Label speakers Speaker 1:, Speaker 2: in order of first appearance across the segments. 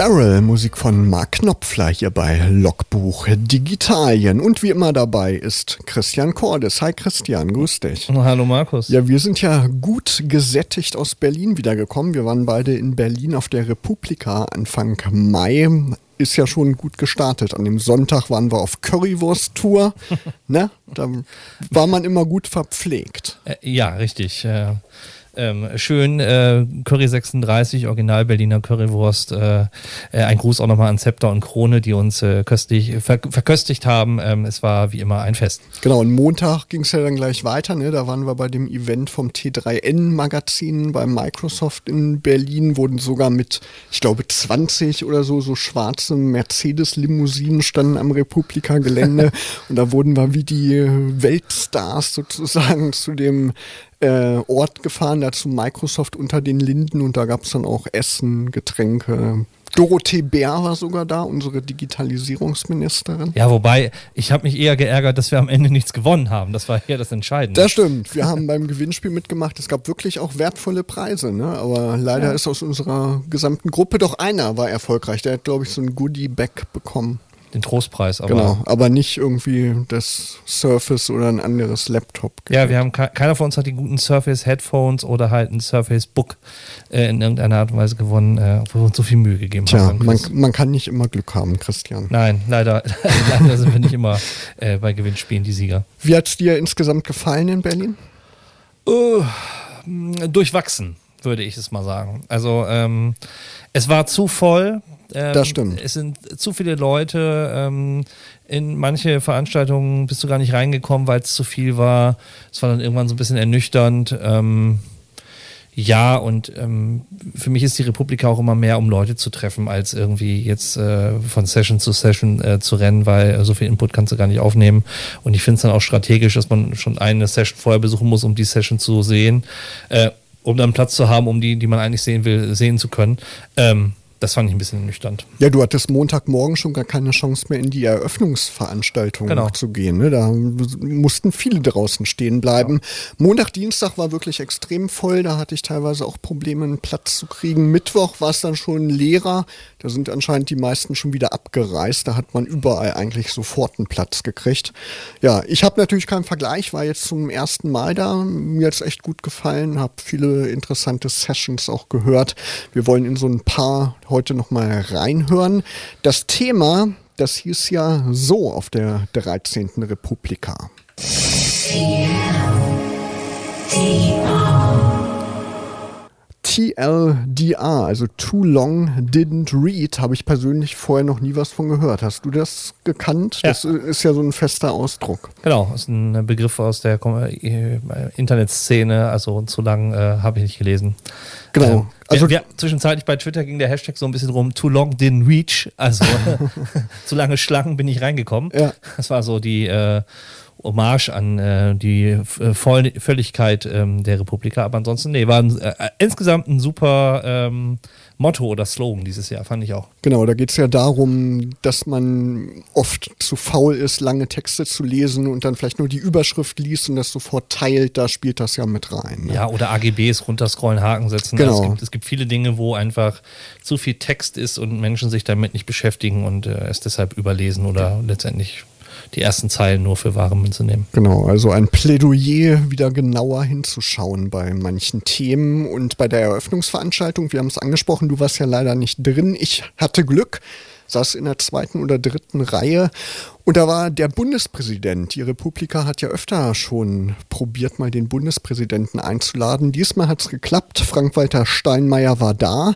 Speaker 1: Barrel, Musik von Mark Knopfler hier bei Logbuch Digitalien. Und wie immer dabei ist Christian Cordes. Hi Christian, grüß dich.
Speaker 2: Hallo Markus.
Speaker 1: Ja, wir sind ja gut gesättigt aus Berlin wiedergekommen. Wir waren beide in Berlin auf der Republika Anfang Mai ist ja schon gut gestartet. An dem Sonntag waren wir auf Currywurst-Tour. ne? Da war man immer gut verpflegt.
Speaker 2: Äh, ja, richtig. Äh, ähm, schön, äh, Curry 36, Original Berliner Currywurst. Äh, äh, ein Gruß auch nochmal an Zepter und Krone, die uns äh, köstlich ver verköstigt haben. Ähm, es war wie immer ein Fest.
Speaker 1: Genau, und Montag ging es ja dann gleich weiter. Ne? Da waren wir bei dem Event vom T3N-Magazin bei Microsoft in Berlin, wurden sogar mit, ich glaube, 20 oder so, so schwarze Mercedes-Limousinen standen am Republika-Gelände. und da wurden wir wie die Weltstars sozusagen zu dem äh, Ort gefahren, da zu Microsoft unter den Linden und da gab es dann auch Essen, Getränke. Dorothee Bär war sogar da, unsere Digitalisierungsministerin.
Speaker 2: Ja, wobei, ich habe mich eher geärgert, dass wir am Ende nichts gewonnen haben. Das war hier das Entscheidende.
Speaker 1: Das stimmt. Wir haben beim Gewinnspiel mitgemacht. Es gab wirklich auch wertvolle Preise. Ne? Aber leider ja. ist aus unserer gesamten Gruppe doch einer war erfolgreich. Der hat, glaube ich, so ein Goodie-Bag bekommen
Speaker 2: den Trostpreis.
Speaker 1: Aber genau, aber nicht irgendwie das Surface oder ein anderes Laptop.
Speaker 2: Ja, wir haben keiner von uns hat die guten Surface Headphones oder halt ein Surface Book äh, in irgendeiner Art und Weise gewonnen, äh, obwohl wir uns so viel Mühe gegeben
Speaker 1: Tja,
Speaker 2: haben.
Speaker 1: Man, man kann nicht immer Glück haben, Christian.
Speaker 2: Nein, leider, leider sind wir nicht immer äh, bei Gewinnspielen die Sieger.
Speaker 1: Wie hat es dir insgesamt gefallen in Berlin?
Speaker 2: Uh, durchwachsen, würde ich es mal sagen. Also ähm, es war zu voll.
Speaker 1: Ähm, das stimmt.
Speaker 2: Es sind zu viele Leute. Ähm, in manche Veranstaltungen bist du gar nicht reingekommen, weil es zu viel war. Es war dann irgendwann so ein bisschen ernüchternd. Ähm, ja, und ähm, für mich ist die Republika auch immer mehr, um Leute zu treffen, als irgendwie jetzt äh, von Session zu Session äh, zu rennen, weil äh, so viel Input kannst du gar nicht aufnehmen. Und ich finde es dann auch strategisch, dass man schon eine Session vorher besuchen muss, um die Session zu sehen, äh, um dann Platz zu haben, um die, die man eigentlich sehen will, sehen zu können. Ähm, das fand ich ein bisschen nüchtern.
Speaker 1: Ja, du hattest Montagmorgen schon gar keine Chance mehr in die Eröffnungsveranstaltung genau. zu gehen. Ne? Da mussten viele draußen stehen bleiben. Ja. Montag, Dienstag war wirklich extrem voll. Da hatte ich teilweise auch Probleme, einen Platz zu kriegen. Mittwoch war es dann schon leerer. Da sind anscheinend die meisten schon wieder abgereist. Da hat man überall eigentlich sofort einen Platz gekriegt. Ja, ich habe natürlich keinen Vergleich, war jetzt zum ersten Mal da. Mir hat es echt gut gefallen, habe viele interessante Sessions auch gehört. Wir wollen in so ein paar heute nochmal reinhören. Das Thema, das hieß ja so auf der 13. Republika. TLDR, also Too Long Didn't Read, habe ich persönlich vorher noch nie was von gehört. Hast du das gekannt? Ja. Das ist ja so ein fester Ausdruck.
Speaker 2: Genau, das ist ein Begriff aus der äh, Internetszene, also zu lang äh, habe ich nicht gelesen.
Speaker 1: Genau. Ähm,
Speaker 2: also wir, wir, zwischenzeitlich bei Twitter ging der Hashtag so ein bisschen rum, too long didn't reach, also zu lange Schlangen bin ich reingekommen. Ja. Das war so die äh, Hommage an äh, die äh, Voll Völligkeit ähm, der Republika. Aber ansonsten, nee, war ein, äh, insgesamt ein super ähm, Motto oder Slogan dieses Jahr, fand ich auch.
Speaker 1: Genau, da geht es ja darum, dass man oft zu faul ist, lange Texte zu lesen und dann vielleicht nur die Überschrift liest und das sofort teilt. Da spielt das ja mit rein.
Speaker 2: Ne? Ja, oder AGBs runterscrollen, Haken setzen.
Speaker 1: Genau. Also
Speaker 2: es, gibt, es, gibt, viele Dinge, wo einfach zu viel Text ist und Menschen sich damit nicht beschäftigen und äh, es deshalb überlesen oder letztendlich die ersten Zeilen nur für wahre Münze nehmen.
Speaker 1: Genau, also ein Plädoyer, wieder genauer hinzuschauen bei manchen Themen und bei der Eröffnungsveranstaltung. Wir haben es angesprochen, du warst ja leider nicht drin. Ich hatte Glück saß in der zweiten oder dritten Reihe. Und da war der Bundespräsident. Die Republika hat ja öfter schon probiert, mal den Bundespräsidenten einzuladen. Diesmal hat es geklappt. Frank-Walter Steinmeier war da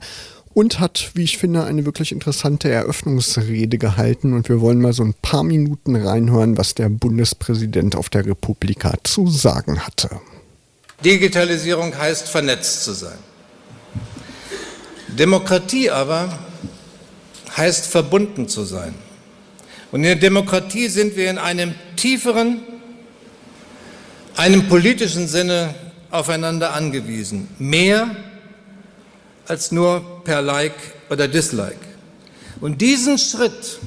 Speaker 1: und hat, wie ich finde, eine wirklich interessante Eröffnungsrede gehalten. Und wir wollen mal so ein paar Minuten reinhören, was der Bundespräsident auf der Republika zu sagen hatte.
Speaker 3: Digitalisierung heißt vernetzt zu sein. Demokratie aber heißt verbunden zu sein. Und in der Demokratie sind wir in einem tieferen, einem politischen Sinne aufeinander angewiesen. Mehr als nur per Like oder Dislike. Und diesen Schritt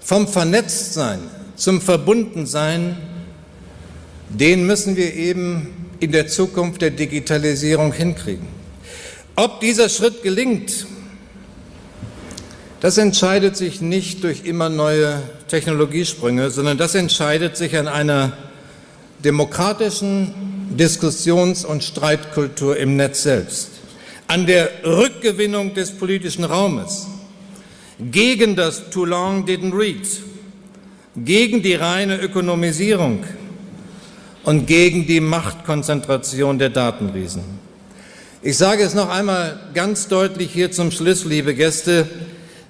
Speaker 3: vom Vernetztsein zum Verbundensein, den müssen wir eben in der Zukunft der Digitalisierung hinkriegen. Ob dieser Schritt gelingt, das entscheidet sich nicht durch immer neue Technologiesprünge, sondern das entscheidet sich an einer demokratischen Diskussions- und Streitkultur im Netz selbst, an der Rückgewinnung des politischen Raumes, gegen das Too Long Didn't Read, gegen die reine Ökonomisierung und gegen die Machtkonzentration der Datenriesen. Ich sage es noch einmal ganz deutlich hier zum Schluss, liebe Gäste,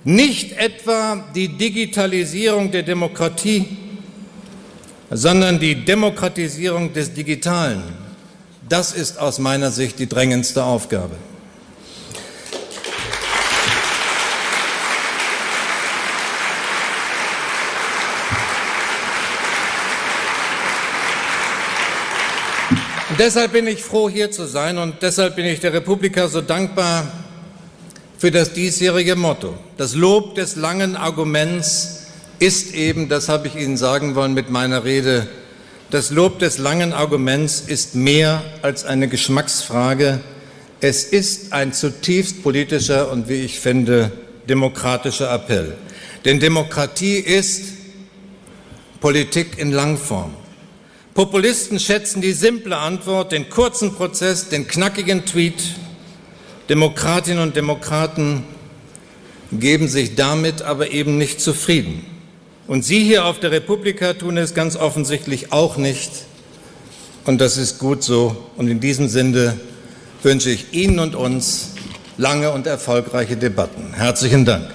Speaker 3: nicht etwa die Digitalisierung der Demokratie, sondern die Demokratisierung des Digitalen. Das ist aus meiner Sicht die drängendste Aufgabe. Deshalb bin ich froh, hier zu sein und deshalb bin ich der Republika so dankbar für das diesjährige Motto. Das Lob des langen Arguments ist eben, das habe ich Ihnen sagen wollen mit meiner Rede, das Lob des langen Arguments ist mehr als eine Geschmacksfrage. Es ist ein zutiefst politischer und, wie ich finde, demokratischer Appell. Denn Demokratie ist Politik in Langform. Populisten schätzen die simple Antwort, den kurzen Prozess, den knackigen Tweet. Demokratinnen und Demokraten geben sich damit aber eben nicht zufrieden. Und Sie hier auf der Republika tun es ganz offensichtlich auch nicht. Und das ist gut so. Und in diesem Sinne wünsche ich Ihnen und uns lange und erfolgreiche Debatten. Herzlichen Dank.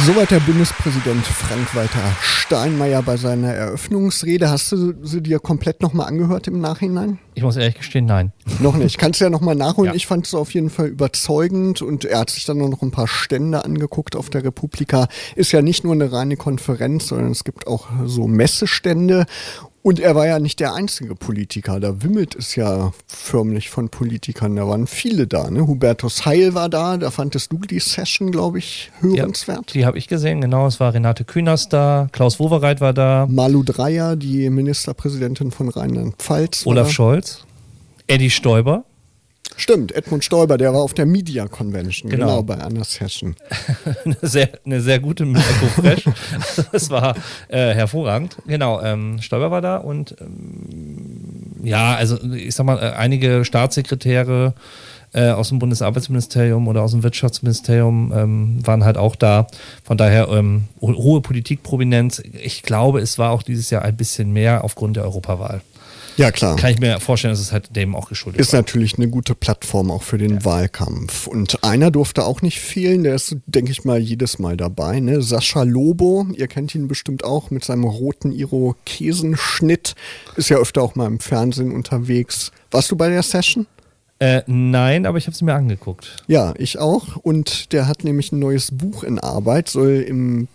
Speaker 1: Soweit der Bundespräsident Frank-Walter Steinmeier bei seiner Eröffnungsrede. Hast du sie dir komplett nochmal angehört im Nachhinein?
Speaker 2: Ich muss ehrlich gestehen, nein.
Speaker 1: Noch nicht. Kannst du ja nochmal nachholen. Ja. Ich fand es auf jeden Fall überzeugend und er hat sich dann noch ein paar Stände angeguckt auf der Republika. Ist ja nicht nur eine reine Konferenz, sondern es gibt auch so Messestände und er war ja nicht der einzige Politiker. Da wimmelt es ja förmlich von Politikern. Da waren viele da. Ne? Hubertus Heil war da. Da fandest du die Session, glaube ich, hörenswert.
Speaker 2: Ja, die habe ich gesehen, genau. Es war Renate Künast da. Klaus Wowereit war da.
Speaker 1: Malu Dreyer, die Ministerpräsidentin von Rheinland-Pfalz.
Speaker 2: Olaf Scholz. Eddie Stoiber.
Speaker 1: Stimmt, Edmund Stoiber, der war auf der Media Convention, genau, genau bei Anna Session.
Speaker 2: eine, sehr, eine sehr gute Echo Fresh. das war äh, hervorragend. Genau, ähm, Stoiber war da und ähm, ja, also ich sag mal, äh, einige Staatssekretäre äh, aus dem Bundesarbeitsministerium oder aus dem Wirtschaftsministerium ähm, waren halt auch da. Von daher ähm, hohe Politikprominenz. Ich glaube, es war auch dieses Jahr ein bisschen mehr aufgrund der Europawahl.
Speaker 1: Ja, klar.
Speaker 2: Kann ich mir vorstellen, dass es halt dem auch geschuldet
Speaker 1: ist. Ist natürlich eine gute Plattform auch für den ja. Wahlkampf. Und einer durfte auch nicht fehlen, der ist, denke ich mal, jedes Mal dabei. Ne? Sascha Lobo, ihr kennt ihn bestimmt auch mit seinem roten Irokesenschnitt. Ist ja öfter auch mal im Fernsehen unterwegs. Warst du bei der Session?
Speaker 2: Äh, nein, aber ich habe es mir angeguckt.
Speaker 1: Ja, ich auch. Und der hat nämlich ein neues Buch in Arbeit, soll im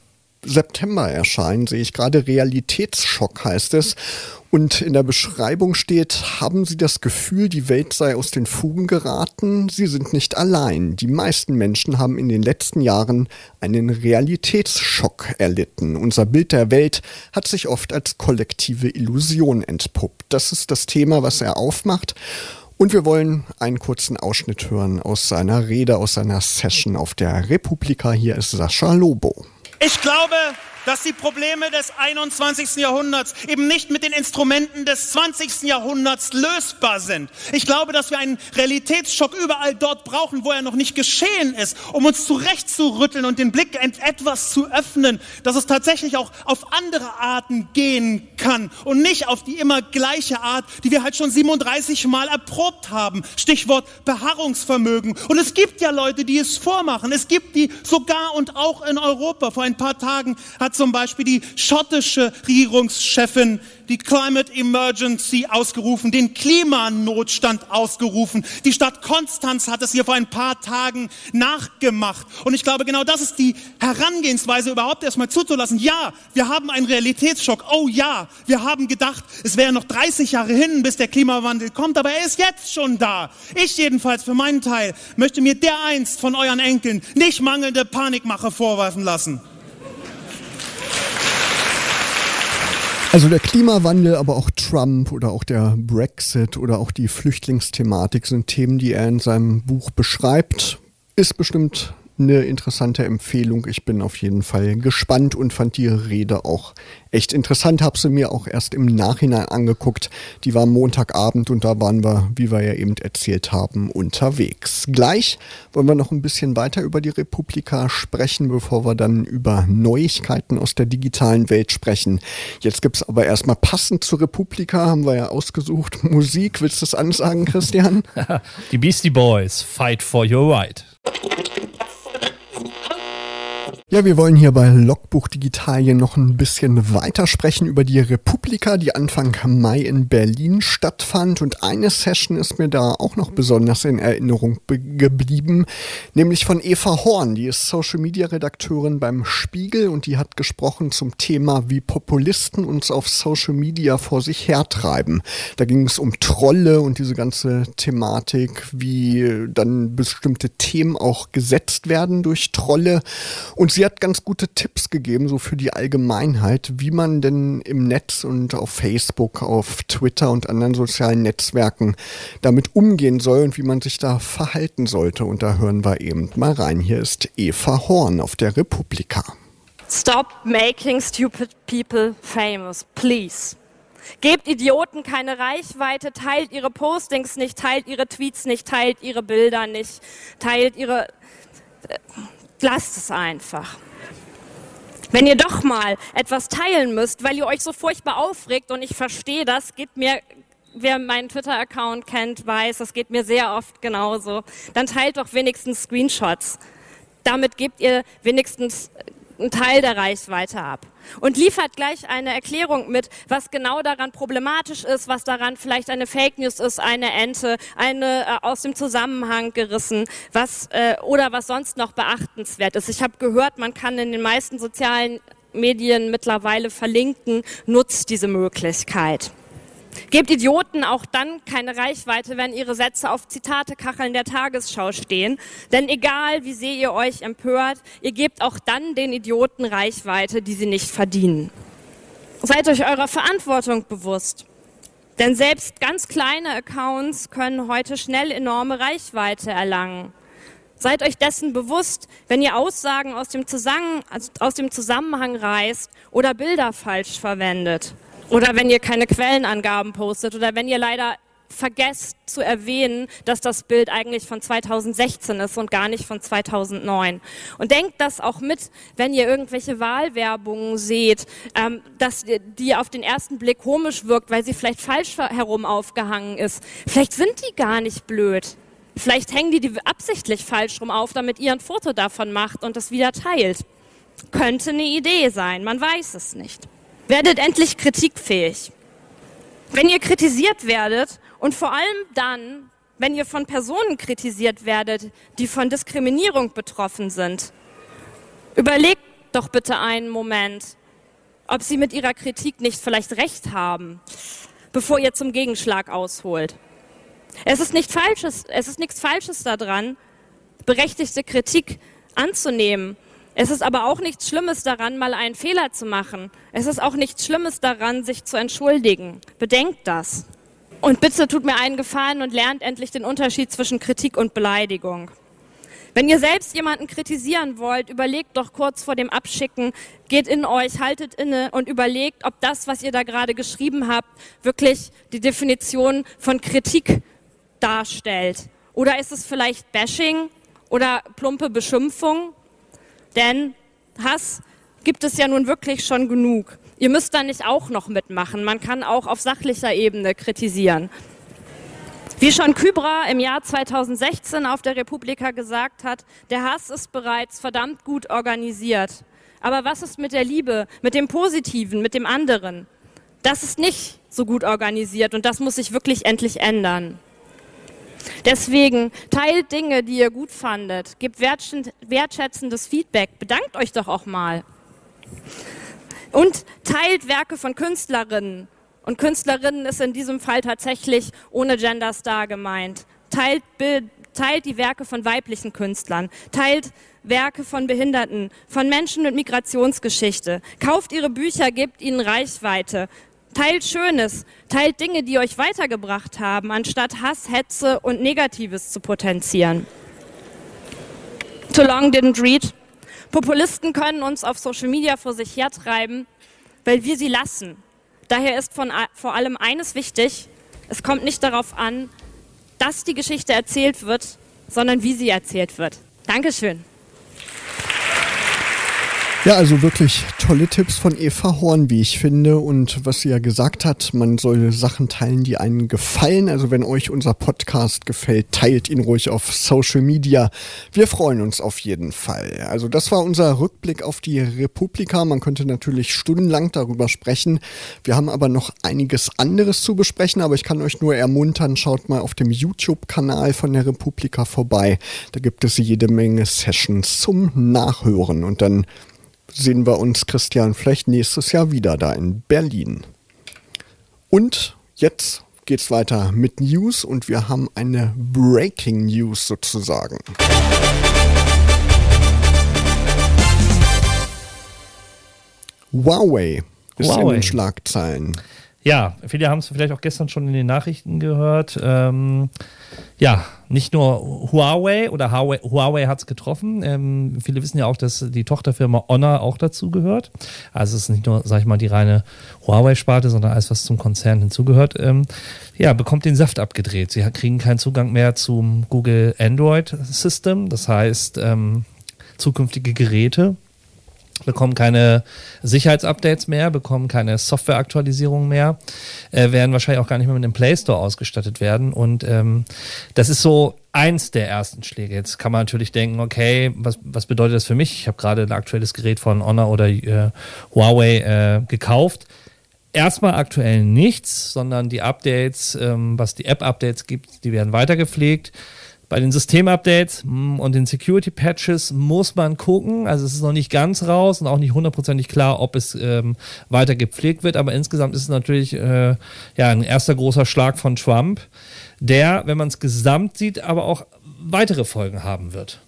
Speaker 1: September erscheinen, sehe ich gerade. Realitätsschock heißt es. Und in der Beschreibung steht, haben Sie das Gefühl, die Welt sei aus den Fugen geraten? Sie sind nicht allein. Die meisten Menschen haben in den letzten Jahren einen Realitätsschock erlitten. Unser Bild der Welt hat sich oft als kollektive Illusion entpuppt. Das ist das Thema, was er aufmacht. Und wir wollen einen kurzen Ausschnitt hören aus seiner Rede, aus seiner Session auf der Republika. Hier ist Sascha Lobo.
Speaker 4: Ich glaube, dass die Probleme des 21. Jahrhunderts eben nicht mit den Instrumenten des 20. Jahrhunderts lösbar sind. Ich glaube, dass wir einen Realitätsschock überall dort brauchen, wo er noch nicht geschehen ist, um uns zurechtzurütteln und den Blick etwas zu öffnen, dass es tatsächlich auch auf andere Arten gehen kann und nicht auf die immer gleiche Art, die wir halt schon 37 Mal erprobt haben. Stichwort Beharrungsvermögen. Und es gibt ja Leute, die es vormachen. Es gibt die sogar und auch in Europa. Vor ein paar Tagen hat hat zum Beispiel die schottische Regierungschefin die Climate Emergency ausgerufen, den Klimanotstand ausgerufen. Die Stadt Konstanz hat es hier vor ein paar Tagen nachgemacht. Und ich glaube, genau das ist die Herangehensweise, überhaupt erstmal zuzulassen. Ja, wir haben einen Realitätsschock. Oh ja, wir haben gedacht, es wäre noch 30 Jahre hin, bis der Klimawandel kommt, aber er ist jetzt schon da. Ich jedenfalls für meinen Teil möchte mir dereinst von euren Enkeln nicht mangelnde Panikmache vorwerfen lassen.
Speaker 1: Also der Klimawandel, aber auch Trump oder auch der Brexit oder auch die Flüchtlingsthematik sind Themen, die er in seinem Buch beschreibt. Ist bestimmt eine interessante Empfehlung. Ich bin auf jeden Fall gespannt und fand die Rede auch echt interessant. Habe sie mir auch erst im Nachhinein angeguckt. Die war Montagabend und da waren wir, wie wir ja eben erzählt haben, unterwegs. Gleich wollen wir noch ein bisschen weiter über die Republika sprechen, bevor wir dann über Neuigkeiten aus der digitalen Welt sprechen. Jetzt gibt es aber erstmal passend zur Republika, haben wir ja ausgesucht, Musik. Willst du das ansagen, Christian?
Speaker 2: die Beastie Boys, Fight for Your Right.
Speaker 1: Ja, wir wollen hier bei Logbuch Digitalien noch ein bisschen weitersprechen über die Republika, die Anfang Mai in Berlin stattfand. Und eine Session ist mir da auch noch besonders in Erinnerung geblieben, nämlich von Eva Horn. Die ist Social Media Redakteurin beim Spiegel und die hat gesprochen zum Thema, wie Populisten uns auf Social Media vor sich hertreiben. Da ging es um Trolle und diese ganze Thematik, wie dann bestimmte Themen auch gesetzt werden durch Trolle. Und sie hat ganz gute Tipps gegeben, so für die Allgemeinheit, wie man denn im Netz und auf Facebook, auf Twitter und anderen sozialen Netzwerken damit umgehen soll und wie man sich da verhalten sollte. Und da hören wir eben mal rein. Hier ist Eva Horn auf der Republika.
Speaker 5: Stop making stupid people famous, please. Gebt Idioten keine Reichweite, teilt ihre Postings nicht, teilt ihre Tweets nicht, teilt ihre Bilder nicht, teilt ihre äh, lasst es einfach. Wenn ihr doch mal etwas teilen müsst, weil ihr euch so furchtbar aufregt und ich verstehe das, geht mir, wer meinen Twitter-Account kennt, weiß, das geht mir sehr oft genauso, dann teilt doch wenigstens Screenshots. Damit gebt ihr wenigstens einen Teil der Reichweite ab und liefert gleich eine Erklärung mit, was genau daran problematisch ist, was daran vielleicht eine Fake News ist, eine Ente, eine äh, aus dem Zusammenhang gerissen, was äh, oder was sonst noch beachtenswert ist. Ich habe gehört, man kann in den meisten sozialen Medien mittlerweile verlinken, nutzt diese Möglichkeit. Gebt Idioten auch dann keine Reichweite, wenn ihre Sätze auf Zitatekacheln der Tagesschau stehen. Denn egal, wie sehr ihr euch empört, ihr gebt auch dann den Idioten Reichweite, die sie nicht verdienen. Seid euch eurer Verantwortung bewusst. Denn selbst ganz kleine Accounts können heute schnell enorme Reichweite erlangen. Seid euch dessen bewusst, wenn ihr Aussagen aus dem, Zusammenhang reißt oder Bilder falsch verwendet. Oder wenn ihr keine Quellenangaben postet oder wenn ihr leider vergesst zu erwähnen, dass das Bild eigentlich von 2016 ist und gar nicht von 2009. Und denkt das auch mit, wenn ihr irgendwelche Wahlwerbungen seht, ähm, dass die auf den ersten Blick komisch wirkt, weil sie vielleicht falsch herum aufgehangen ist. Vielleicht sind die gar nicht blöd. Vielleicht hängen die die absichtlich falsch rum auf, damit ihr ein Foto davon macht und das wieder teilt. Könnte eine Idee sein, man weiß es nicht. Werdet endlich kritikfähig. Wenn ihr kritisiert werdet und vor allem dann, wenn ihr von Personen kritisiert werdet, die von Diskriminierung betroffen sind, überlegt doch bitte einen Moment, ob sie mit ihrer Kritik nicht vielleicht recht haben, bevor ihr zum Gegenschlag ausholt. Es ist, nicht Falsches, es ist nichts Falsches daran, berechtigte Kritik anzunehmen es ist aber auch nichts Schlimmes daran, mal einen Fehler zu machen. Es ist auch nichts Schlimmes daran, sich zu entschuldigen. Bedenkt das. Und bitte tut mir einen Gefallen und lernt endlich den Unterschied zwischen Kritik und Beleidigung. Wenn ihr selbst jemanden kritisieren wollt, überlegt doch kurz vor dem Abschicken, geht in euch, haltet inne und überlegt, ob das, was ihr da gerade geschrieben habt, wirklich die Definition von Kritik darstellt. Oder ist es vielleicht Bashing oder plumpe Beschimpfung? Denn Hass gibt es ja nun wirklich schon genug. Ihr müsst da nicht auch noch mitmachen. Man kann auch auf sachlicher Ebene kritisieren. Wie schon Kybra im Jahr 2016 auf der Republika gesagt hat, der Hass ist bereits verdammt gut organisiert. Aber was ist mit der Liebe, mit dem Positiven, mit dem anderen? Das ist nicht so gut organisiert und das muss sich wirklich endlich ändern. Deswegen teilt Dinge, die ihr gut fandet, gebt wertschätzendes Feedback, bedankt euch doch auch mal. Und teilt Werke von Künstlerinnen. Und Künstlerinnen ist in diesem Fall tatsächlich ohne Genderstar gemeint. Teilt, teilt die Werke von weiblichen Künstlern. Teilt Werke von Behinderten, von Menschen mit Migrationsgeschichte. Kauft ihre Bücher, gebt ihnen Reichweite. Teilt Schönes, teilt Dinge, die euch weitergebracht haben, anstatt Hass, Hetze und Negatives zu potenzieren. Too long didn't read. Populisten können uns auf Social Media vor sich hertreiben, weil wir sie lassen. Daher ist von, vor allem eines wichtig, es kommt nicht darauf an, dass die Geschichte erzählt wird, sondern wie sie erzählt wird. Dankeschön.
Speaker 1: Ja, also wirklich tolle Tipps von Eva Horn, wie ich finde. Und was sie ja gesagt hat, man soll Sachen teilen, die einen gefallen. Also wenn euch unser Podcast gefällt, teilt ihn ruhig auf Social Media. Wir freuen uns auf jeden Fall. Also das war unser Rückblick auf die Republika. Man könnte natürlich stundenlang darüber sprechen. Wir haben aber noch einiges anderes zu besprechen. Aber ich kann euch nur ermuntern, schaut mal auf dem YouTube-Kanal von der Republika vorbei. Da gibt es jede Menge Sessions zum Nachhören. Und dann sehen wir uns, Christian, vielleicht nächstes Jahr wieder da in Berlin. Und jetzt geht's weiter mit News und wir haben eine Breaking News sozusagen. Huawei ist Huawei. in den Schlagzeilen.
Speaker 2: Ja, viele haben es vielleicht auch gestern schon in den Nachrichten gehört. Ähm, ja, nicht nur Huawei oder Huawei, Huawei hat es getroffen. Ähm, viele wissen ja auch, dass die Tochterfirma Honor auch dazu gehört. Also es ist nicht nur, sag ich mal, die reine Huawei-Sparte, sondern alles, was zum Konzern hinzugehört. Ähm, ja, bekommt den Saft abgedreht. Sie kriegen keinen Zugang mehr zum Google Android System. Das heißt, ähm, zukünftige Geräte bekommen keine Sicherheitsupdates mehr, bekommen keine Softwareaktualisierung mehr, äh, werden wahrscheinlich auch gar nicht mehr mit dem Play Store ausgestattet werden. Und ähm, das ist so eins der ersten Schläge. Jetzt kann man natürlich denken, okay, was, was bedeutet das für mich? Ich habe gerade ein aktuelles Gerät von Honor oder äh, Huawei äh, gekauft. Erstmal aktuell nichts, sondern die Updates, ähm, was die App-Updates gibt, die werden weiter gepflegt. Bei den Systemupdates hm, und den Security-Patches muss man gucken. Also es ist noch nicht ganz raus und auch nicht hundertprozentig klar, ob es ähm, weiter gepflegt wird. Aber insgesamt ist es natürlich äh, ja, ein erster großer Schlag von Trump, der, wenn man es gesamt sieht, aber auch weitere Folgen haben wird.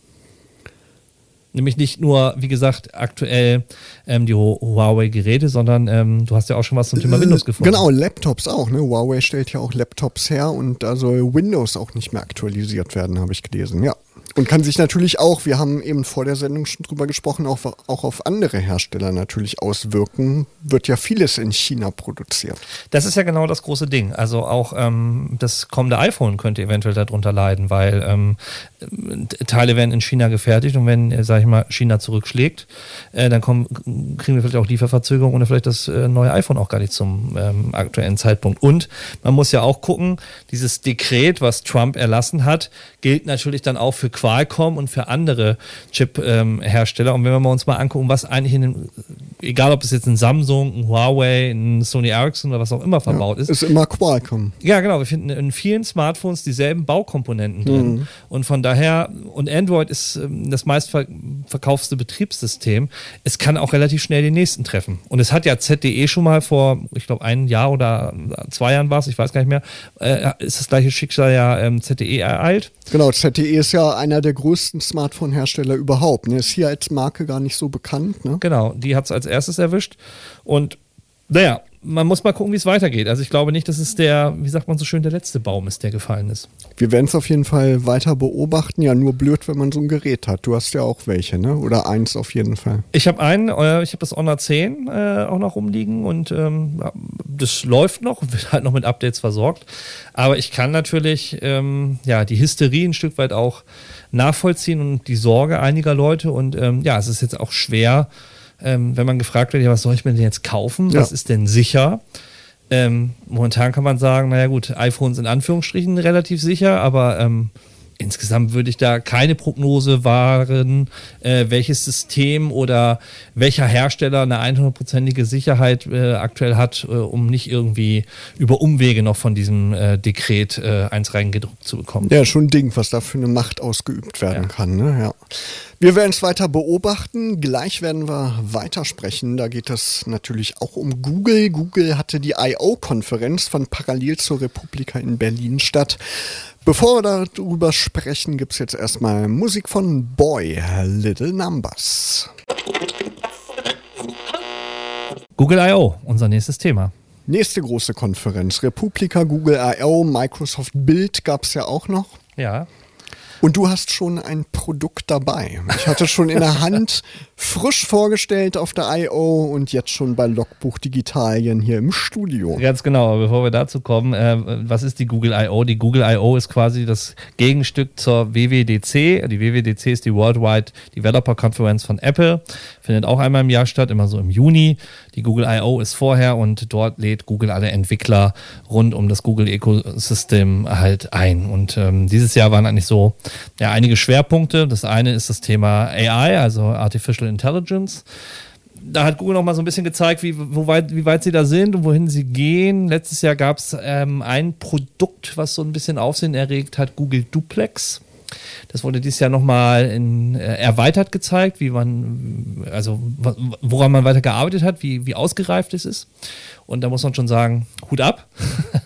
Speaker 2: Nämlich nicht nur, wie gesagt, aktuell ähm, die Huawei-Geräte, sondern ähm, du hast ja auch schon was zum Thema Windows gefunden.
Speaker 1: Genau, Laptops auch. Ne? Huawei stellt ja auch Laptops her und da soll Windows auch nicht mehr aktualisiert werden, habe ich gelesen. Ja. Und kann sich natürlich auch, wir haben eben vor der Sendung schon drüber gesprochen, auch, auch auf andere Hersteller natürlich auswirken. Wird ja vieles in China produziert.
Speaker 2: Das ist ja genau das große Ding. Also auch ähm, das kommende iPhone könnte eventuell darunter leiden, weil ähm, Teile werden in China gefertigt und wenn, äh, sage ich mal, China zurückschlägt, äh, dann kommen, kriegen wir vielleicht auch Lieferverzögerungen oder vielleicht das äh, neue iPhone auch gar nicht zum ähm, aktuellen Zeitpunkt. Und man muss ja auch gucken, dieses Dekret, was Trump erlassen hat, gilt natürlich dann auch für Qualcomm und für andere Chip-Hersteller. und wenn wir uns mal angucken, was eigentlich in den, egal ob es jetzt ein Samsung, ein Huawei, ein Sony Ericsson oder was auch immer verbaut
Speaker 1: ja,
Speaker 2: ist.
Speaker 1: Ist immer Qualcomm.
Speaker 2: Ja, genau. Wir finden in vielen Smartphones dieselben Baukomponenten drin. Mhm. Und von daher, und Android ist ähm, das meistverkaufste Betriebssystem. Es kann auch relativ schnell den nächsten treffen. Und es hat ja ZDE schon mal vor, ich glaube, ein Jahr oder zwei Jahren war es, ich weiß gar nicht mehr, äh, ist das gleiche Schicksal ja ähm, ZDE ereilt.
Speaker 1: Genau, ZTE ist ja einer der größten Smartphone-Hersteller überhaupt. Ne? Ist hier als Marke gar nicht so bekannt. Ne?
Speaker 2: Genau, die hat es als erstes erwischt. Und naja, man muss mal gucken, wie es weitergeht. Also ich glaube nicht, dass es der, wie sagt man so schön, der letzte Baum ist, der gefallen ist.
Speaker 1: Wir werden es auf jeden Fall weiter beobachten. Ja, nur blöd, wenn man so ein Gerät hat. Du hast ja auch welche, ne? Oder eins auf jeden Fall.
Speaker 2: Ich habe einen, äh, ich habe das Honor 10 äh, auch noch rumliegen und ähm, das läuft noch, wird halt noch mit Updates versorgt. Aber ich kann natürlich ähm, ja die Hysterie ein Stück weit auch nachvollziehen und die Sorge einiger Leute. Und ähm, ja, es ist jetzt auch schwer, ähm, wenn man gefragt wird, ja, was soll ich mir denn jetzt kaufen? Ja. Was ist denn sicher? Ähm, momentan kann man sagen, naja gut, iPhones in Anführungsstrichen relativ sicher, aber ähm, insgesamt würde ich da keine Prognose wahren, äh, welches System oder welcher Hersteller eine 100%ige Sicherheit äh, aktuell hat, äh, um nicht irgendwie über Umwege noch von diesem äh, Dekret äh, eins reingedruckt zu bekommen.
Speaker 1: Ja, schon ein Ding, was da für eine Macht ausgeübt werden ja. kann. Ne? Ja. Wir werden es weiter beobachten. Gleich werden wir weitersprechen. Da geht es natürlich auch um Google. Google hatte die I.O.-Konferenz von parallel zur Republika in Berlin statt. Bevor wir darüber sprechen, gibt es jetzt erstmal Musik von Boy, Little Numbers.
Speaker 2: Google I.O., unser nächstes Thema.
Speaker 1: Nächste große Konferenz. Republika, Google I.O., Microsoft Build gab es ja auch noch.
Speaker 2: Ja.
Speaker 1: Und du hast schon ein Produkt dabei. Ich hatte schon in der Hand frisch vorgestellt auf der I.O. und jetzt schon bei Logbuch Digitalien hier im Studio.
Speaker 2: Ganz genau, bevor wir dazu kommen, äh, was ist die Google I.O.? Die Google I.O. ist quasi das Gegenstück zur WWDC. Die WWDC ist die Worldwide Developer Conference von Apple. Findet auch einmal im Jahr statt, immer so im Juni. Die Google I.O. ist vorher und dort lädt Google alle Entwickler rund um das Google Ecosystem halt ein. Und ähm, dieses Jahr waren eigentlich so ja, einige Schwerpunkte. Das eine ist das Thema AI, also Artificial Intelligence. Da hat Google noch mal so ein bisschen gezeigt, wie, weit, wie weit sie da sind und wohin sie gehen. Letztes Jahr gab es ähm, ein Produkt, was so ein bisschen Aufsehen erregt hat, Google Duplex. Das wurde dieses Jahr nochmal äh, erweitert gezeigt, wie man, also woran man weiter gearbeitet hat, wie, wie ausgereift es ist. Und da muss man schon sagen, Hut ab.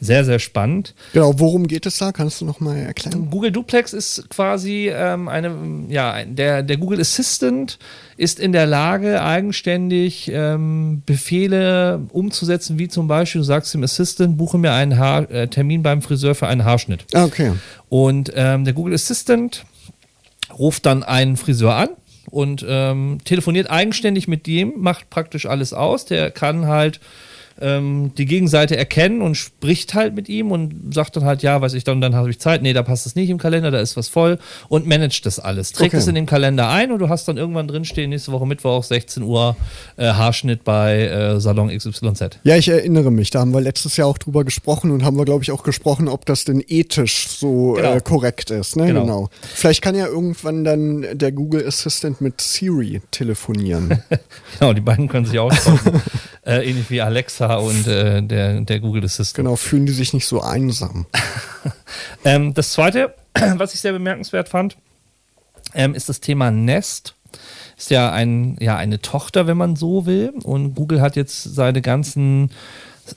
Speaker 2: sehr, sehr spannend.
Speaker 1: Genau, worum geht es da? Kannst du noch mal erklären?
Speaker 2: Google Duplex ist quasi ähm, eine, ja, der, der Google Assistant ist in der Lage, eigenständig ähm, Befehle umzusetzen, wie zum Beispiel, du sagst dem Assistant, buche mir einen Haar, äh, Termin beim Friseur für einen Haarschnitt.
Speaker 1: Ah, okay.
Speaker 2: Und ähm, der Google Assistant ruft dann einen Friseur an und ähm, telefoniert eigenständig mit dem, macht praktisch alles aus. Der kann halt ähm, die Gegenseite erkennen und spricht halt mit ihm und sagt dann halt, ja, weiß ich, dann, dann habe ich Zeit. Nee, da passt es nicht im Kalender, da ist was voll und managt das alles. Trägt okay. es in den Kalender ein und du hast dann irgendwann drinstehen, nächste Woche Mittwoch, 16 Uhr, äh, Haarschnitt bei äh, Salon XYZ.
Speaker 1: Ja, ich erinnere mich, da haben wir letztes Jahr auch drüber gesprochen und haben wir, glaube ich, auch gesprochen, ob das denn ethisch so äh, genau. äh, korrekt ist. Ne? Genau. genau. Vielleicht kann ja irgendwann dann der Google Assistant mit Siri telefonieren.
Speaker 2: genau, die beiden können sich auch äh, ähnlich wie Alexa und äh, der, der Google Assistant.
Speaker 1: Genau, fühlen die sich nicht so einsam.
Speaker 2: ähm, das zweite, was ich sehr bemerkenswert fand, ähm, ist das Thema Nest. Ist ja, ein, ja eine Tochter, wenn man so will. Und Google hat jetzt seine ganzen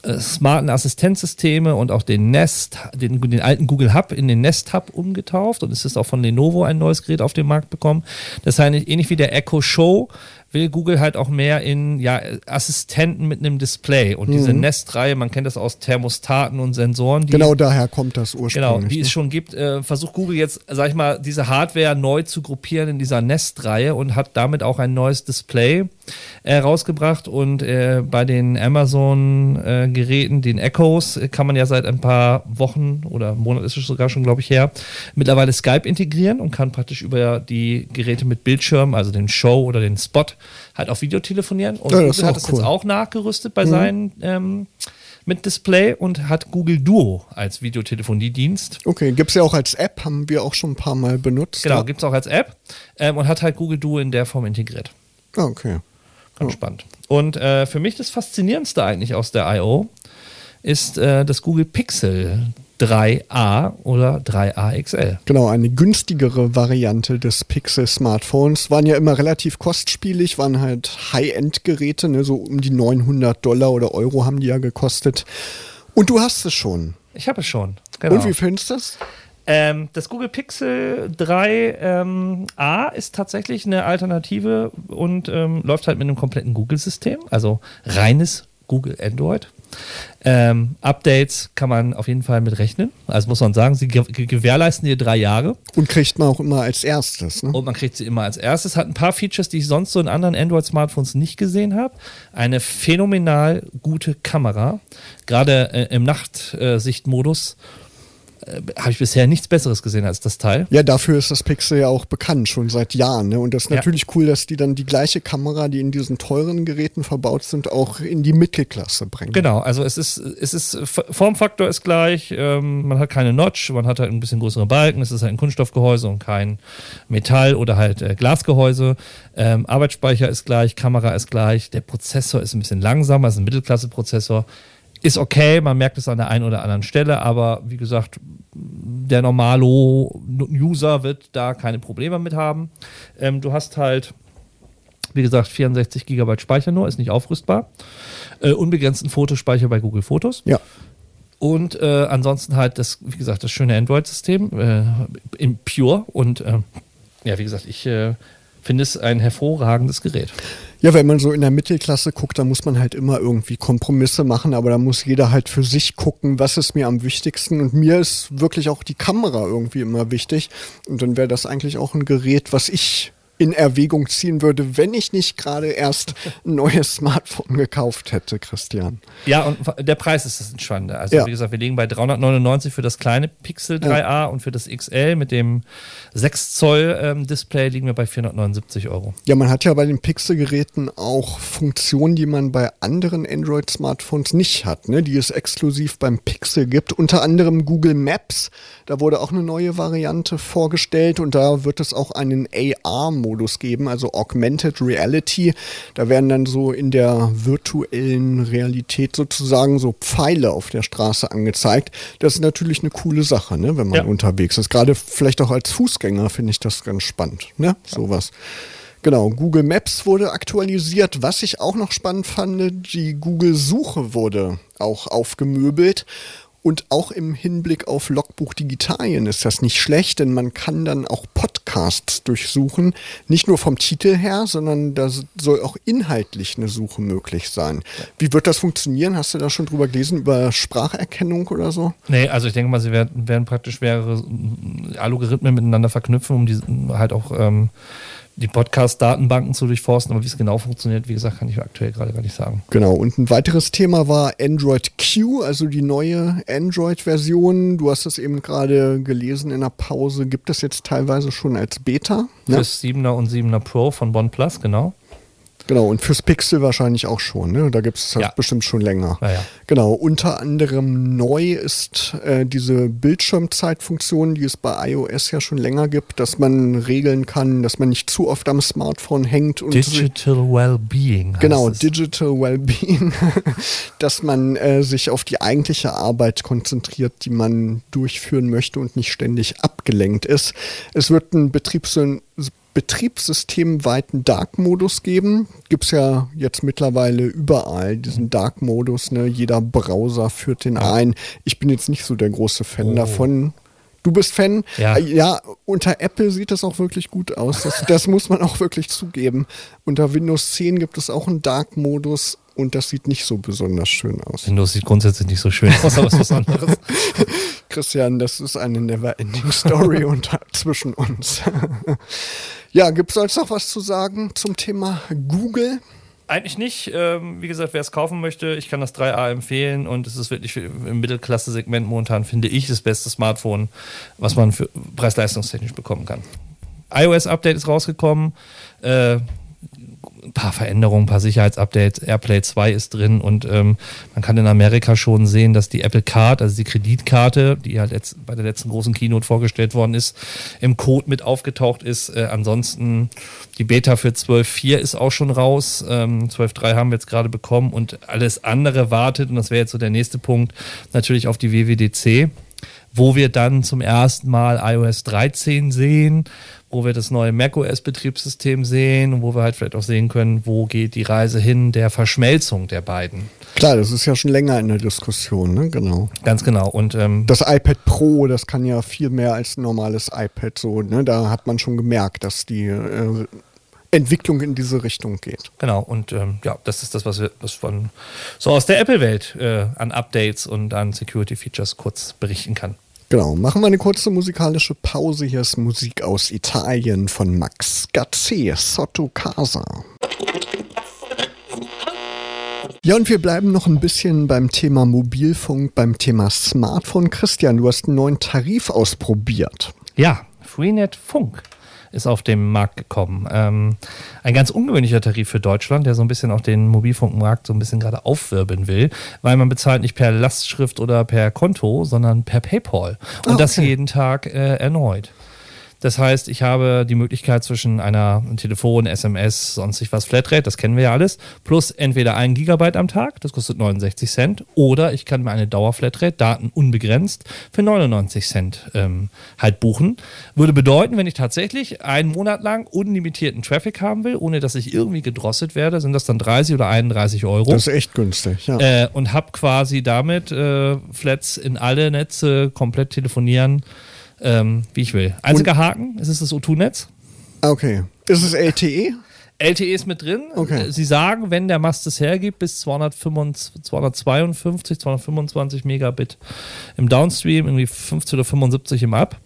Speaker 2: äh, smarten Assistenzsysteme und auch den Nest, den, den, alten Google Hub in den Nest Hub umgetauft und es ist auch von Lenovo ein neues Gerät auf den Markt bekommen. Das heißt, ähnlich wie der Echo Show will Google halt auch mehr in ja, Assistenten mit einem Display. Und mhm. diese Nest-Reihe, man kennt das aus Thermostaten und Sensoren.
Speaker 1: Die, genau daher kommt das ursprünglich. Genau,
Speaker 2: die es ne? schon gibt, äh, versucht Google jetzt, sag ich mal, diese Hardware neu zu gruppieren in dieser Nest-Reihe und hat damit auch ein neues Display äh, rausgebracht. Und äh, bei den Amazon-Geräten, äh, den Echos, kann man ja seit ein paar Wochen oder Monaten ist es sogar schon, glaube ich, her, mittlerweile Skype integrieren und kann praktisch über die Geräte mit Bildschirm, also den Show oder den Spot, halt auf Video telefonieren. Und ja, Google hat das cool. jetzt auch nachgerüstet bei mhm. seinen ähm, mit Display und hat Google Duo als Videotelefoniedienst.
Speaker 1: Okay, gibt es ja auch als App, haben wir auch schon ein paar Mal benutzt.
Speaker 2: Genau, ja. gibt es auch als App ähm, und hat halt Google Duo in der Form integriert.
Speaker 1: Ah, okay.
Speaker 2: Ganz oh. spannend. Und äh, für mich das Faszinierendste eigentlich aus der I.O. ist äh, das Google Pixel 3a oder 3a XL.
Speaker 1: Genau, eine günstigere Variante des Pixel-Smartphones. Waren ja immer relativ kostspielig, waren halt High-End-Geräte, ne, so um die 900 Dollar oder Euro haben die ja gekostet. Und du hast es schon.
Speaker 2: Ich habe es schon.
Speaker 1: Genau. Und wie findest du es?
Speaker 2: Ähm, das Google Pixel 3 ähm, ist tatsächlich eine Alternative und ähm, läuft halt mit einem kompletten Google-System, also reines Google Android. Ähm, Updates kann man auf jeden Fall mit rechnen. Also muss man sagen, sie gewährleisten dir drei Jahre.
Speaker 1: Und kriegt man auch immer als erstes. Ne?
Speaker 2: Und man kriegt sie immer als erstes. Hat ein paar Features, die ich sonst so in anderen Android-Smartphones nicht gesehen habe. Eine phänomenal gute Kamera. Gerade äh, im Nachtsichtmodus. äh, habe ich bisher nichts Besseres gesehen als das Teil.
Speaker 1: Ja, dafür ist das Pixel ja auch bekannt, schon seit Jahren. Ne? Und das ist ja. natürlich cool, dass die dann die gleiche Kamera, die in diesen teuren Geräten verbaut sind, auch in die Mittelklasse bringen.
Speaker 2: Genau, also es ist, es ist, Formfaktor ist gleich, ähm, man hat keine Notch, man hat halt ein bisschen größere Balken, es ist halt ein Kunststoffgehäuse und kein Metall- oder halt äh, Glasgehäuse. Ähm, Arbeitsspeicher ist gleich, Kamera ist gleich, der Prozessor ist ein bisschen langsamer, es ist ein Mittelklasse-Prozessor ist okay, man merkt es an der einen oder anderen Stelle, aber wie gesagt, der normale User wird da keine Probleme mit haben. Ähm, du hast halt, wie gesagt, 64 GB Speicher nur, ist nicht aufrüstbar. Äh, unbegrenzten Fotospeicher bei Google Fotos.
Speaker 1: Ja.
Speaker 2: Und äh, ansonsten halt das, wie gesagt, das schöne Android-System äh, in Pure. Und äh, ja, wie gesagt, ich äh, finde es ein hervorragendes Gerät.
Speaker 1: Ja, wenn man so in der Mittelklasse guckt, dann muss man halt immer irgendwie Kompromisse machen, aber da muss jeder halt für sich gucken, was ist mir am wichtigsten. Und mir ist wirklich auch die Kamera irgendwie immer wichtig. Und dann wäre das eigentlich auch ein Gerät, was ich in Erwägung ziehen würde, wenn ich nicht gerade erst ein neues Smartphone gekauft hätte, Christian.
Speaker 2: Ja, und der Preis ist das Entscheidende. Also ja. wie gesagt, wir liegen bei 399 für das kleine Pixel 3a ja. und für das XL mit dem 6 Zoll ähm, Display liegen wir bei 479 Euro.
Speaker 1: Ja, man hat ja bei den Pixel-Geräten auch Funktionen, die man bei anderen Android-Smartphones nicht hat, ne? die es exklusiv beim Pixel gibt. Unter anderem Google Maps. Da wurde auch eine neue Variante vorgestellt und da wird es auch einen AR-Modus Modus geben, also Augmented Reality. Da werden dann so in der virtuellen Realität sozusagen so Pfeile auf der Straße angezeigt. Das ist natürlich eine coole Sache, ne, wenn man ja. unterwegs ist. Gerade vielleicht auch als Fußgänger finde ich das ganz spannend, ne? Sowas. Genau, Google Maps wurde aktualisiert. Was ich auch noch spannend fand, die Google Suche wurde auch aufgemöbelt. Und auch im Hinblick auf Logbuch Digitalien ist das nicht schlecht, denn man kann dann auch Podcasts durchsuchen. Nicht nur vom Titel her, sondern da soll auch inhaltlich eine Suche möglich sein. Wie wird das funktionieren? Hast du da schon drüber gelesen, über Spracherkennung oder so?
Speaker 2: Nee, also ich denke mal, sie werden, werden praktisch mehrere Algorithmen miteinander verknüpfen, um die halt auch ähm, die Podcast-Datenbanken zu durchforsten, aber wie es genau funktioniert, wie gesagt, kann ich aktuell gerade gar nicht sagen.
Speaker 1: Genau, und ein weiteres Thema war Android Q, also die neue Android-Version. Du hast es eben gerade gelesen in der Pause, gibt es jetzt teilweise schon als Beta.
Speaker 2: Ne? Fürs 7er und 7er Pro von OnePlus, genau.
Speaker 1: Genau, und fürs Pixel wahrscheinlich auch schon, ne? Da gibt es das ja. bestimmt schon länger.
Speaker 2: Ja, ja.
Speaker 1: Genau, unter anderem neu ist äh, diese Bildschirmzeitfunktion, die es bei iOS ja schon länger gibt, dass man regeln kann, dass man nicht zu oft am Smartphone hängt.
Speaker 2: Und Digital Wellbeing.
Speaker 1: Genau, es. Digital Wellbeing. dass man äh, sich auf die eigentliche Arbeit konzentriert, die man durchführen möchte und nicht ständig abgelenkt ist. Es wird ein Betriebssystem betriebssystemweiten Dark-Modus geben. Gibt es ja jetzt mittlerweile überall diesen Dark-Modus. Ne? Jeder Browser führt den ein. Ich bin jetzt nicht so der große Fan oh. davon. Du bist Fan?
Speaker 2: Ja.
Speaker 1: Ja, unter Apple sieht das auch wirklich gut aus. Das, das muss man auch wirklich zugeben. Unter Windows 10 gibt es auch einen Dark-Modus und das sieht nicht so besonders schön aus.
Speaker 2: Windows sieht grundsätzlich nicht so schön aus, aber ist was anderes.
Speaker 1: Christian, das ist eine never-ending Story unter, zwischen uns. ja, gibt es sonst noch was zu sagen zum Thema Google?
Speaker 2: Eigentlich nicht. Ähm, wie gesagt, wer es kaufen möchte, ich kann das 3A empfehlen und es ist wirklich im Mittelklasse-Segment momentan, finde ich, das beste Smartphone, was man für preis-leistungstechnisch bekommen kann. iOS-Update ist rausgekommen. Äh, ein paar Veränderungen, ein paar Sicherheitsupdates. AirPlay 2 ist drin und ähm, man kann in Amerika schon sehen, dass die Apple Card, also die Kreditkarte, die halt jetzt bei der letzten großen Keynote vorgestellt worden ist, im Code mit aufgetaucht ist. Äh, ansonsten die Beta für 12.4 ist auch schon raus. Ähm, 12.3 haben wir jetzt gerade bekommen und alles andere wartet, und das wäre jetzt so der nächste Punkt, natürlich auf die WWDC wo wir dann zum ersten Mal iOS 13 sehen wo wir das neue macOS-Betriebssystem sehen und wo wir halt vielleicht auch sehen können, wo geht die Reise hin der Verschmelzung der beiden.
Speaker 1: Klar, das ist ja schon länger in der Diskussion, ne? Genau.
Speaker 2: Ganz genau. Und ähm,
Speaker 1: das iPad Pro, das kann ja viel mehr als ein normales iPad so, ne? Da hat man schon gemerkt, dass die äh, Entwicklung in diese Richtung geht.
Speaker 2: Genau, und ähm, ja, das ist das, was wir was von so aus der Apple-Welt äh, an Updates und an Security-Features kurz berichten kann.
Speaker 1: Genau, machen wir eine kurze musikalische Pause. Hier ist Musik aus Italien von Max Gazze, Sotto Casa. Ja, und wir bleiben noch ein bisschen beim Thema Mobilfunk, beim Thema Smartphone. Christian, du hast einen neuen Tarif ausprobiert.
Speaker 2: Ja, Freenet Funk ist auf den Markt gekommen. Ähm, ein ganz ungewöhnlicher Tarif für Deutschland, der so ein bisschen auch den Mobilfunkmarkt so ein bisschen gerade aufwirbeln will, weil man bezahlt nicht per Lastschrift oder per Konto, sondern per PayPal. Und ah, okay. das jeden Tag äh, erneut. Das heißt, ich habe die Möglichkeit zwischen einer Telefon, SMS, sonstig was Flatrate, das kennen wir ja alles, plus entweder ein Gigabyte am Tag, das kostet 69 Cent, oder ich kann mir eine Dauerflatrate, Daten unbegrenzt, für 99 Cent ähm, halt buchen. Würde bedeuten, wenn ich tatsächlich einen Monat lang unlimitierten Traffic haben will, ohne dass ich irgendwie gedrosselt werde, sind das dann 30 oder 31 Euro.
Speaker 1: Das ist echt günstig, ja.
Speaker 2: Äh, und habe quasi damit äh, Flats in alle Netze komplett telefonieren ähm, wie ich will. Einziger Und Haken, es ist das O2-Netz.
Speaker 1: Okay. Ist es LTE?
Speaker 2: LTE ist mit drin. Okay. Sie sagen, wenn der Mast es hergibt, bis 255, 252, 225 Megabit im Downstream, irgendwie 50 oder 75 im Up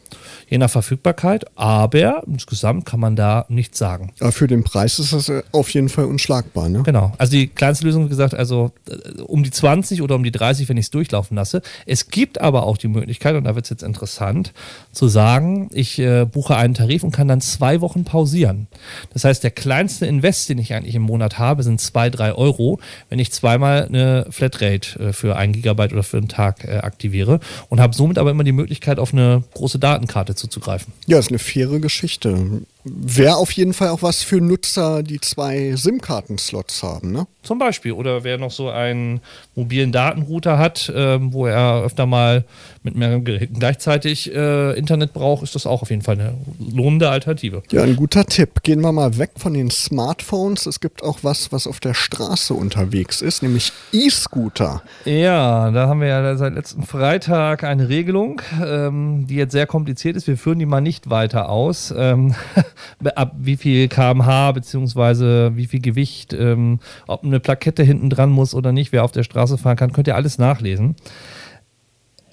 Speaker 2: je nach Verfügbarkeit. Aber insgesamt kann man da nichts sagen.
Speaker 1: Aber für den Preis ist das auf jeden Fall unschlagbar, ne?
Speaker 2: Genau. Also die kleinste Lösung, wie gesagt, also äh, um die 20 oder um die 30, wenn ich es durchlaufen lasse. Es gibt aber auch die Möglichkeit, und da wird es jetzt interessant, zu sagen, ich äh, buche einen Tarif und kann dann zwei Wochen pausieren. Das heißt, der kleinste Invest, den ich eigentlich im Monat habe, sind zwei, drei Euro, wenn ich zweimal eine Flatrate äh, für ein Gigabyte oder für einen Tag äh, aktiviere und habe somit aber immer die Möglichkeit, auf eine große Datenkarte zuzugreifen.
Speaker 1: Ja, ist eine faire Geschichte. Wäre auf jeden Fall auch was für Nutzer, die zwei SIM-Karten-Slots haben, ne?
Speaker 2: Zum Beispiel. Oder wer noch so einen mobilen Datenrouter hat, äh, wo er öfter mal mit mehreren Geräten gleichzeitig äh, Internet braucht, ist das auch auf jeden Fall eine lohnende Alternative.
Speaker 1: Ja, ein guter Tipp. Gehen wir mal weg von den Smartphones. Es gibt auch was, was auf der Straße unterwegs ist, nämlich E-Scooter.
Speaker 2: Ja, da haben wir ja seit letzten Freitag eine Regelung, ähm, die jetzt sehr kompliziert ist. Wir führen die mal nicht weiter aus. Ähm, ab wie viel kmh beziehungsweise wie viel Gewicht, ähm, ob eine Plakette hinten dran muss oder nicht, wer auf der Straße fahren kann, könnt ihr alles nachlesen.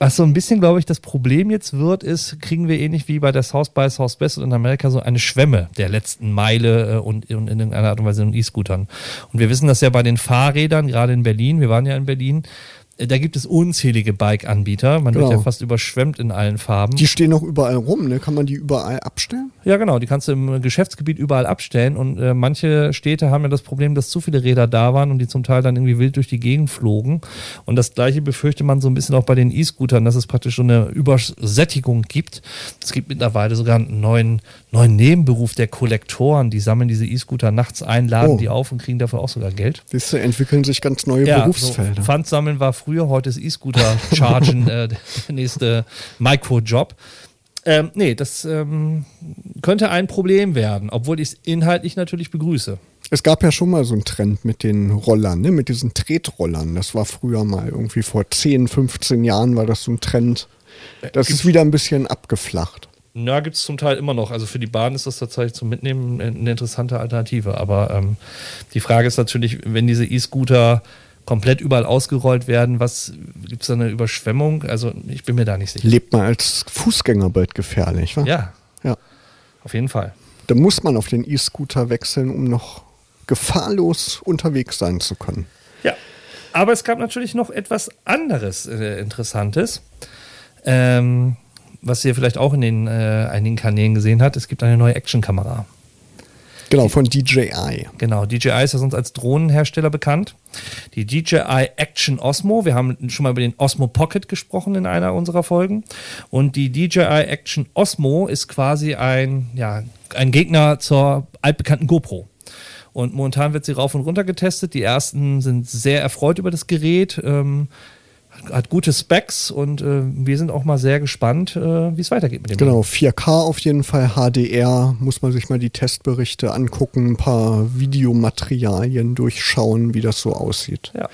Speaker 2: Was so ein bisschen, glaube ich, das Problem jetzt wird, ist, kriegen wir ähnlich wie bei der South by Southwest in Amerika so eine Schwemme der letzten Meile äh, und, und in irgendeiner Art und Weise in E-Scootern. Und wir wissen das ja bei den Fahrrädern, gerade in Berlin, wir waren ja in Berlin, da gibt es unzählige Bike-Anbieter. Man genau. wird ja fast überschwemmt in allen Farben.
Speaker 1: Die stehen auch überall rum, ne? Kann man die überall abstellen?
Speaker 2: Ja, genau. Die kannst du im Geschäftsgebiet überall abstellen. Und äh, manche Städte haben ja das Problem, dass zu viele Räder da waren und die zum Teil dann irgendwie wild durch die Gegend flogen. Und das gleiche befürchtet man so ein bisschen auch bei den E-Scootern, dass es praktisch so eine Übersättigung gibt. Es gibt mittlerweile sogar einen neuen, neuen Nebenberuf der Kollektoren. Die sammeln diese E-Scooter nachts ein, laden oh. die auf und kriegen dafür auch sogar Geld.
Speaker 1: Siehst entwickeln sich ganz neue ja, Berufsfelder.
Speaker 2: So Pfand sammeln war früher, heute ist E-Scooter chargen äh, der nächste Micro-Job. Ähm, nee, das ähm, könnte ein Problem werden, obwohl ich es inhaltlich natürlich begrüße.
Speaker 1: Es gab ja schon mal so einen Trend mit den Rollern, ne? mit diesen Tretrollern. Das war früher mal irgendwie vor 10, 15 Jahren war das so ein Trend. Das ist wieder ein bisschen abgeflacht.
Speaker 2: Ja, gibt es zum Teil immer noch. Also für die Bahn ist das tatsächlich zum Mitnehmen eine interessante Alternative. Aber ähm, die Frage ist natürlich, wenn diese E-Scooter komplett überall ausgerollt werden, was gibt es da eine Überschwemmung? Also ich bin mir da nicht sicher.
Speaker 1: Lebt man als Fußgänger bald gefährlich, wa?
Speaker 2: Ja. Ja. Auf jeden Fall.
Speaker 1: Da muss man auf den E-Scooter wechseln, um noch gefahrlos unterwegs sein zu können.
Speaker 2: Ja. Aber es gab natürlich noch etwas anderes äh, Interessantes. Ähm, was ihr vielleicht auch in den äh, einigen Kanälen gesehen habt, es gibt eine neue Actionkamera.
Speaker 1: Genau, von DJI.
Speaker 2: Genau, DJI ist ja sonst als Drohnenhersteller bekannt. Die DJI Action Osmo, wir haben schon mal über den Osmo Pocket gesprochen in einer unserer Folgen. Und die DJI Action Osmo ist quasi ein, ja, ein Gegner zur altbekannten GoPro. Und momentan wird sie rauf und runter getestet. Die ersten sind sehr erfreut über das Gerät. Ähm, hat gute Specs und äh, wir sind auch mal sehr gespannt, äh, wie es weitergeht mit dem.
Speaker 1: Genau, 4K auf jeden Fall, HDR, muss man sich mal die Testberichte angucken, ein paar Videomaterialien durchschauen, wie das so aussieht.
Speaker 2: Ja.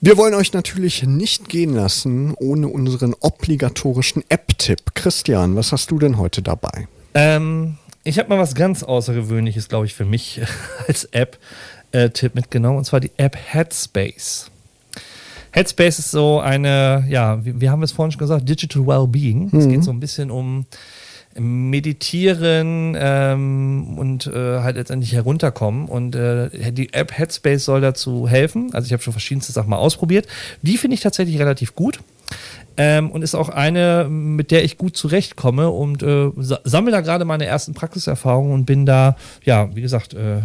Speaker 1: Wir wollen euch natürlich nicht gehen lassen ohne unseren obligatorischen App-Tipp. Christian, was hast du denn heute dabei?
Speaker 2: Ähm, ich habe mal was ganz Außergewöhnliches, glaube ich, für mich als App-Tipp mitgenommen, und zwar die App Headspace. Headspace ist so eine, ja, wir, wir haben es vorhin schon gesagt, Digital Wellbeing. Mhm. Es geht so ein bisschen um meditieren ähm, und äh, halt letztendlich herunterkommen. Und äh, die App Headspace soll dazu helfen. Also ich habe schon verschiedenste Sachen mal ausprobiert. Die finde ich tatsächlich relativ gut. Ähm, und ist auch eine, mit der ich gut zurechtkomme und äh, sammle da gerade meine ersten Praxiserfahrungen und bin da, ja, wie gesagt, äh,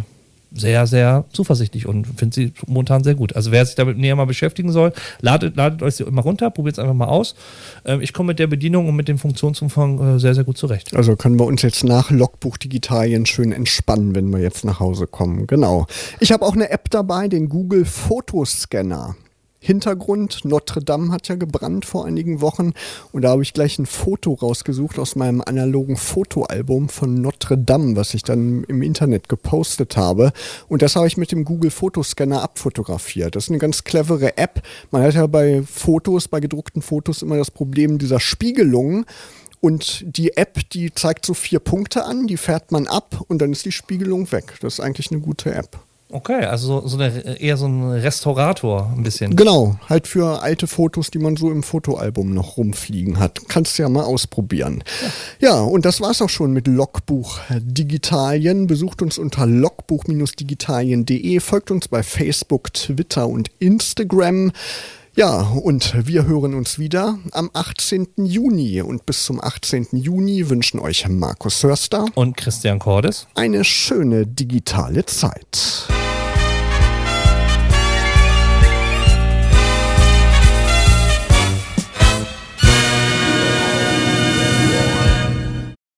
Speaker 2: sehr, sehr zuversichtlich und finde sie momentan sehr gut. Also wer sich damit näher mal beschäftigen soll, ladet, ladet euch sie immer runter, probiert es einfach mal aus. Ähm, ich komme mit der Bedienung und mit dem Funktionsumfang äh, sehr, sehr gut zurecht.
Speaker 1: Also können wir uns jetzt nach Logbuch Digitalien schön entspannen, wenn wir jetzt nach Hause kommen. Genau. Ich habe auch eine App dabei, den Google Fotoscanner. Hintergrund, Notre Dame hat ja gebrannt vor einigen Wochen und da habe ich gleich ein Foto rausgesucht aus meinem analogen Fotoalbum von Notre Dame, was ich dann im Internet gepostet habe und das habe ich mit dem Google Fotoscanner abfotografiert. Das ist eine ganz clevere App. Man hat ja bei Fotos, bei gedruckten Fotos immer das Problem dieser Spiegelungen. Und die App, die zeigt so vier Punkte an, die fährt man ab und dann ist die Spiegelung weg. Das ist eigentlich eine gute App.
Speaker 2: Okay, also so eine, eher so ein Restaurator ein bisschen.
Speaker 1: Genau, halt für alte Fotos, die man so im Fotoalbum noch rumfliegen hat. Kannst du ja mal ausprobieren. Ja, ja und das war's auch schon mit Logbuch Digitalien. Besucht uns unter logbuch-digitalien.de, folgt uns bei Facebook, Twitter und Instagram. Ja, und wir hören uns wieder am 18. Juni. Und bis zum 18. Juni wünschen euch Markus Hörster
Speaker 2: und Christian Cordes
Speaker 1: eine schöne digitale Zeit.